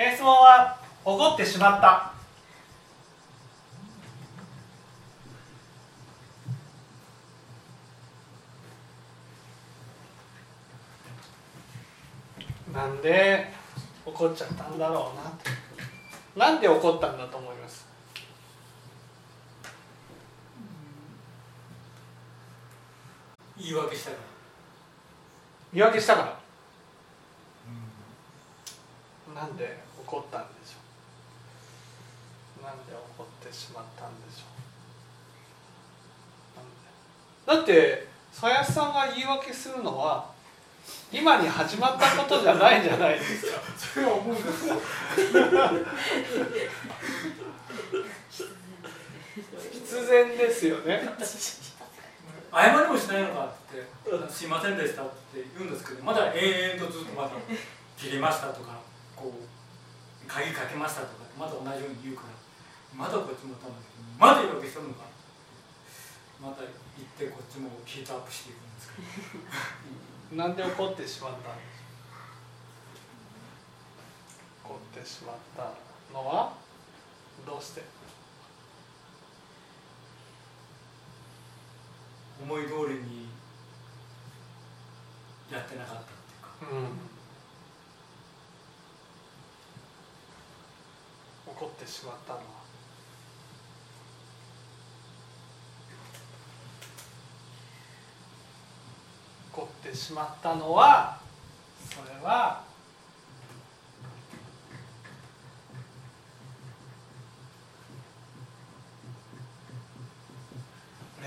えー質問は怒ってしまった。なんで怒っちゃったんだろうななんで怒ったんだと思います？言い訳したから。言い訳したからなんで怒ったんでしょう？なんで怒ってしまったんでしょう？だって鞘やさんが言い訳するのは今に始まったことじゃないじゃないですか。それは思うんですよ。必然ですよね。謝りもしないのかって「すいませんでした」って言うんですけどまだ延々とずっとまだ「切りました」とか「こう鍵かけました」とかまだ同じように言うからまだこっちもたんだけどまだ言い訳してるのかまた言ってこっちもヒートアップしていくんですけどなんで怒ってしまったんでしょう怒ってしまったのはどうして？思い通りにやってなかったっていうか。うん怒ってしまったのは。怒ってしまったのはそれは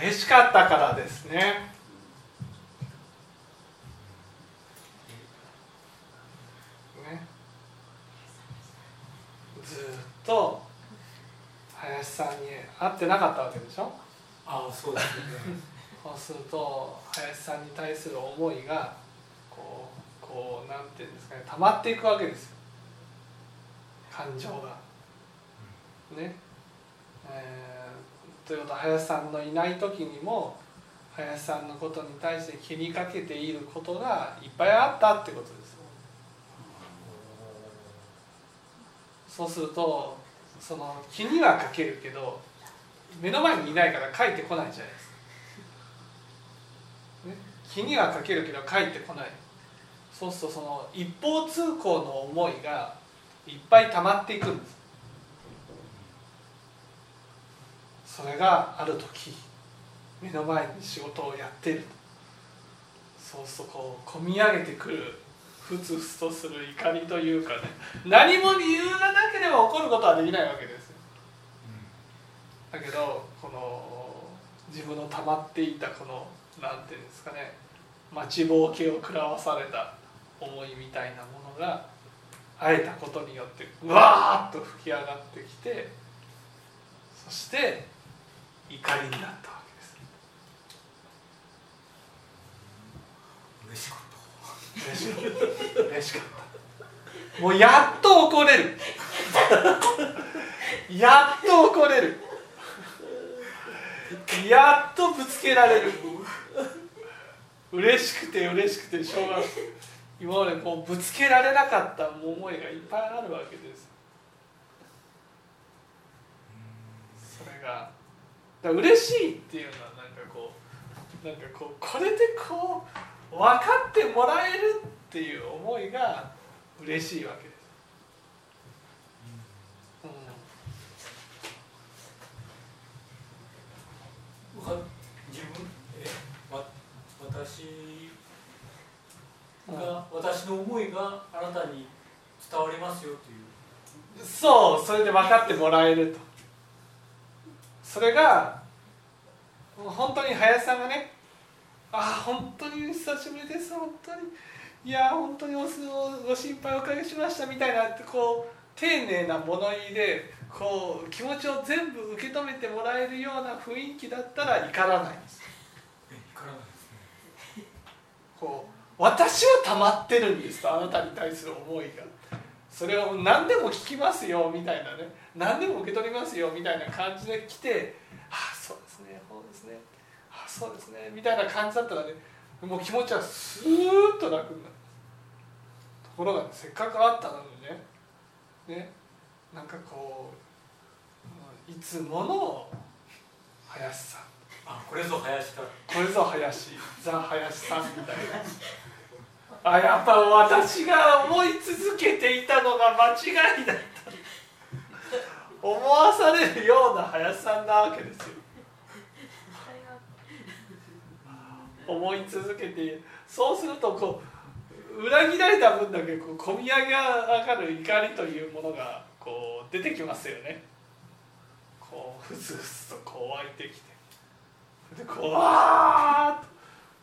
嬉しかったからですねねずーっと林さんに会ってなかったわけでしょ？ああそうですよね。そうすると林さんに対する思いがこうこうなんていうんですかね溜まっていくわけですよ。感情が。ね。えーということは林さんのいない時にも林さんのことに対して気にかけていることがいっぱいあったってことですよ。そうするとその気にはかけるけど目の前にいないから帰ってこないじゃないですか。ね、気にはかけるけど帰ってこない。そうするとその一方通行の思いがいっぱい溜まっていくんです。それがある時目の前に仕事をやってる。そうするとこう込み上げてくるふつふつとする怒りというかね。何も理由がなければ起こることはできないわけですよ。だけどこの自分の溜まっていたこのなんていうんですかね。待ちぼうけを食らわされた思いみたいなものが会えたことによってうわーっと吹き上がってきてそして怒りになったわけです。嬉しかった。嬉しかった。もうやっと怒れる。やっと怒れる。やっとぶつけられる。嬉しくて嬉しくてしょうがない。今までこうぶつけられなかった思いがいっぱいあるわけです。それがだ嬉しいっていうのはなんかこうなんかこうこれでこう分かってもらえるっていう思いが嬉しいわけです、たわ自分えわ私うんが私の思いがあなたに伝わりますよという。そうそれで分かってもらえると。それが本当に林さんがねああ本当に久しぶりです本当に。いや本当におごご心配おかけしましたみたいなこう丁寧な物言いでこう気持ちを全部受け止めてもらえるような雰囲気だったら怒らないんです。え怒らないですね。こう私は溜まってるんですとあなたに対する思いが。それを何でも聞きますよみたいなね。何でも受け取りますよみたいな感じで来て「ああそうですねそうですね」みたいな感じだったらねもう気持ちはスーッと楽になる。ところが、ね、せっかくあったのにねねなんかこういつもの林さ。んあこれぞ林かこれぞ林。ザ林さんみたいな。あやっぱ私が思い続けていたのが間違いだった。思わされるような林さんなわけですよ思い続けてそうするとこう裏切られた分だけこう込み上げ上がる怒りというものがこう出てきますよね。こうふつふつとこう湧いてきて。でこうわ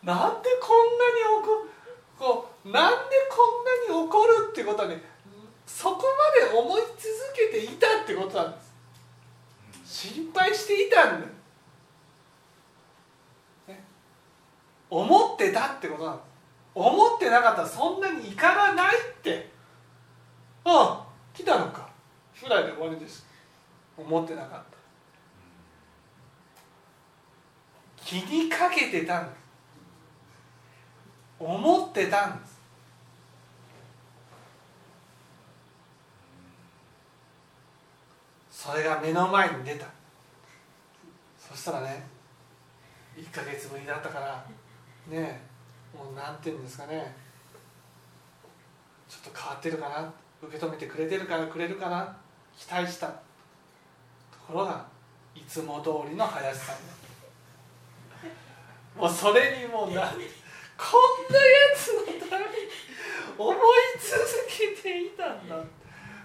ーなんでこんなに怒るこうなんでこんなに怒るってことはねそこまで思い続けていたってことなんです。心配していたんだよ、ね、思ってことなんです思ってなかったらそんなに怒らないって。ああ来たのか。ぐらいで終わりです。思ってなかった。気にかけてたんです。思ってたんです。それが目の前に出た。そしたらね1か月ぶりだったからねえ。もうなんていうんですかね。ちょっと変わってるかな。受け止めてくれてるからくれるかな。期待した。ところがいつも通りの林さん もうそれにもうなこんなやつのために思い続けていたんだ。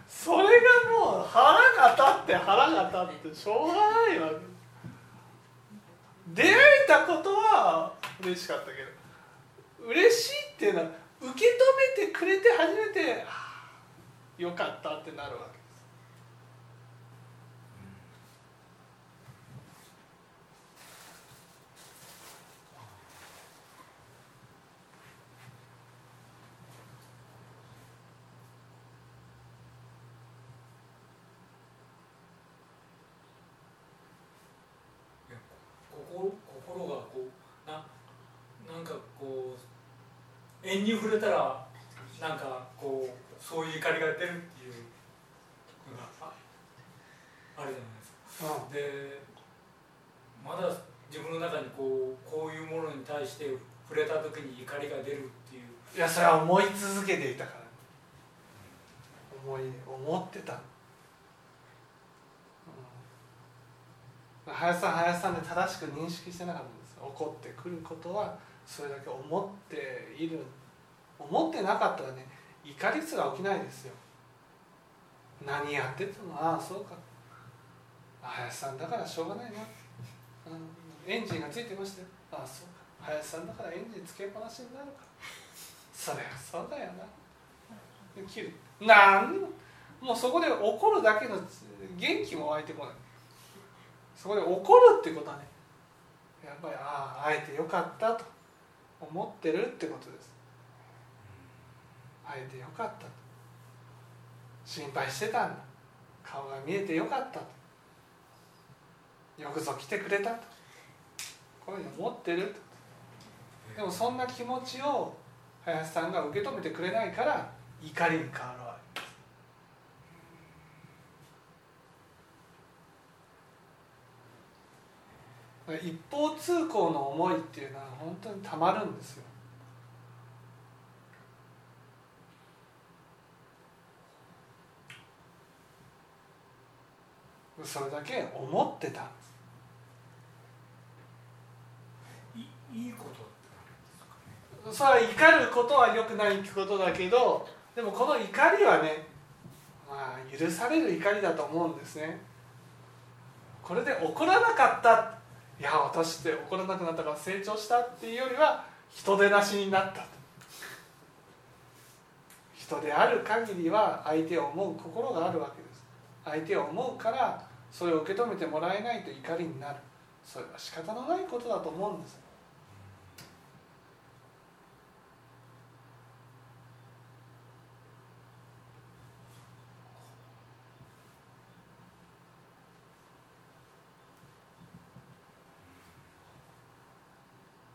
それがもう腹が立って腹が立ってしょうがないわけ。出会えたことは嬉しかったけど嬉しいっていうのは受け止めてくれて初めて、よかったってなるわけです。心、心がこう縁に触れたらなんかこうそういう怒りが出るっていうのがあるじゃないですか。でまだ自分の中にこうこういうものに対して触れた時に怒りが出るっていう。いやそれは思い続けていたから。思い思ってた、うん、林さん林さんで正しく認識してなかったんです怒ってくることはそれだけ思っている思ってなかったらね怒りすら起きないですよ。何やっててもああそうか。林さんだからしょうがないな、エンジンがついてましたよああそうか。林さんだからエンジンつけっぱなしになるか。そりゃそうだよな。切る。なんもうそこで怒るだけの元気も湧いてこない。そこで怒るってことはねやっぱりあああえてよかったと。思ってるってことです。会えてよかった。と心配してたんだ。顔が見えてよかったと。よくぞ来てくれたと。こういうふうに思ってると。でもそんな気持ちを林さんが受け止めてくれないから怒りに変わるわけです一方通行の思いっていうのは本当にたまるんですよ。それだけ思ってた。んですいいことそれは怒ることはよくないことだけどでもこの怒りはねまあ許される怒りだと思うんですね。これで怒らなかったいや私って怒らなくなったから成長したっていうよりは人でなしになった人である限りは相手を思う心があるわけです。相手を思うからそれを受け止めてもらえないと怒りになる。それは仕方のないことだと思うんです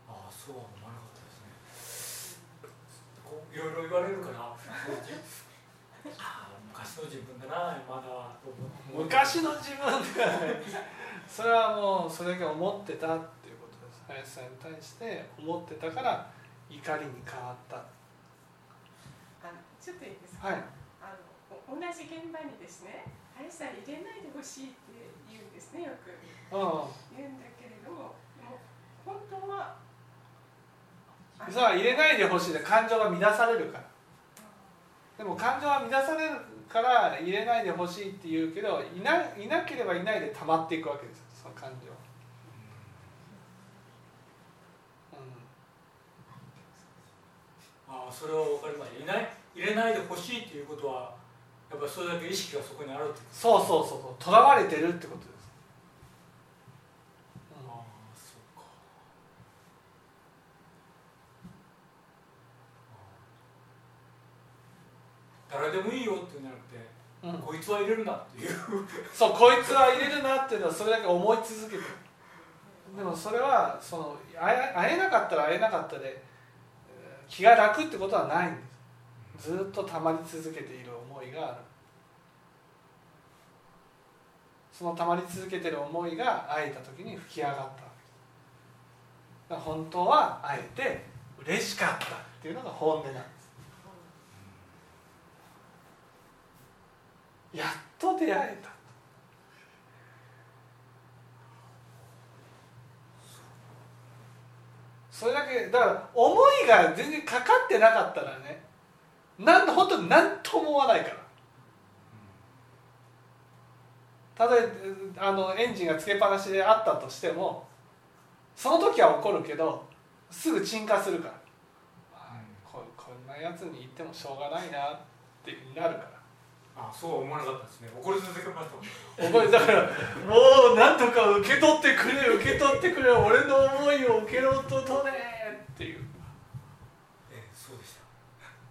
ああそうは思わなかったですねこういろいろ言われるから昔の自分だなまだ昔の自分ではないそれはもうそれだけ思ってたっていうことです。林さんに対して思ってたから怒りに変わった。あのちょっといいですか、はい。あのお同じ現場にですね林さん入れないでほしいって言うんですねよくう言うんだけれども本当はんそれは入れないでほしいで感情が乱されるからでも感情は乱されるから入れないでほしいって言うけどいないなければいないで溜まっていくわけですよ。その感情。ああそれは分かりましたいない入れないでほしいっていうことはやっぱりそれだけ意識がそこにあるってこと。そうそうそうそう。とらわれてるってことです、ああそうか誰でもいいよっていうんじゃなくて、うん。こいつは入れるなっていう。そうこいつは入れるなっていうのはそれだけ思い続けてる。でもそれはその会え会えなかったら会えなかったでえー気が楽ってことはないんです。ずっと溜まり続けている思いがある。その溜まり続けてる思いが会えた時に吹き上がった。わけですだから本当は会えて嬉しかったっていうのが本音なんですやっと出会えた。それだけだから思いが全然かかってなかったらねなん本当に何と思わないから。たとえあのエンジンがつけっぱなしであったとしてもその時は怒るけどすぐ鎮火するから、まあここんなやつに言ってもしょうがないなってなるから。あそうは思わなかったですね。怒り続けましたもん覚えだからもうなんとか受け取ってくれ受け取ってくれ俺の思いを受け取と取れっていう。ええそうでし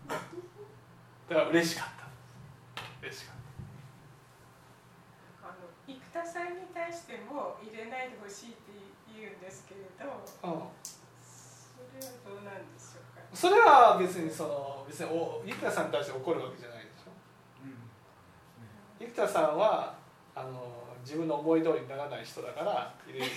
た。だから嬉しかった。嬉しかっあの生田さんに対しても入れないでほしいって言うんですけれどた、うん、それはどうなんでしょうか？それは別にその別にお生田さんに対して怒るわけじゃない田さんはあの自分の思い通りにならない人だから入れる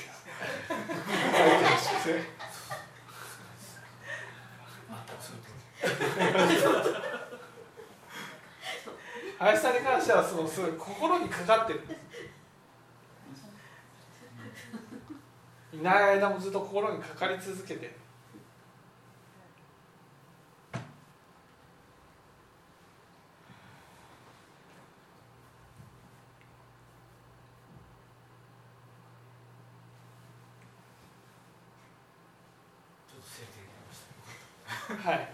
林さんに関してはそのすごい心にかかってる。いない間もずっと心にかかり続けてるちょっと整理できましたはいはい。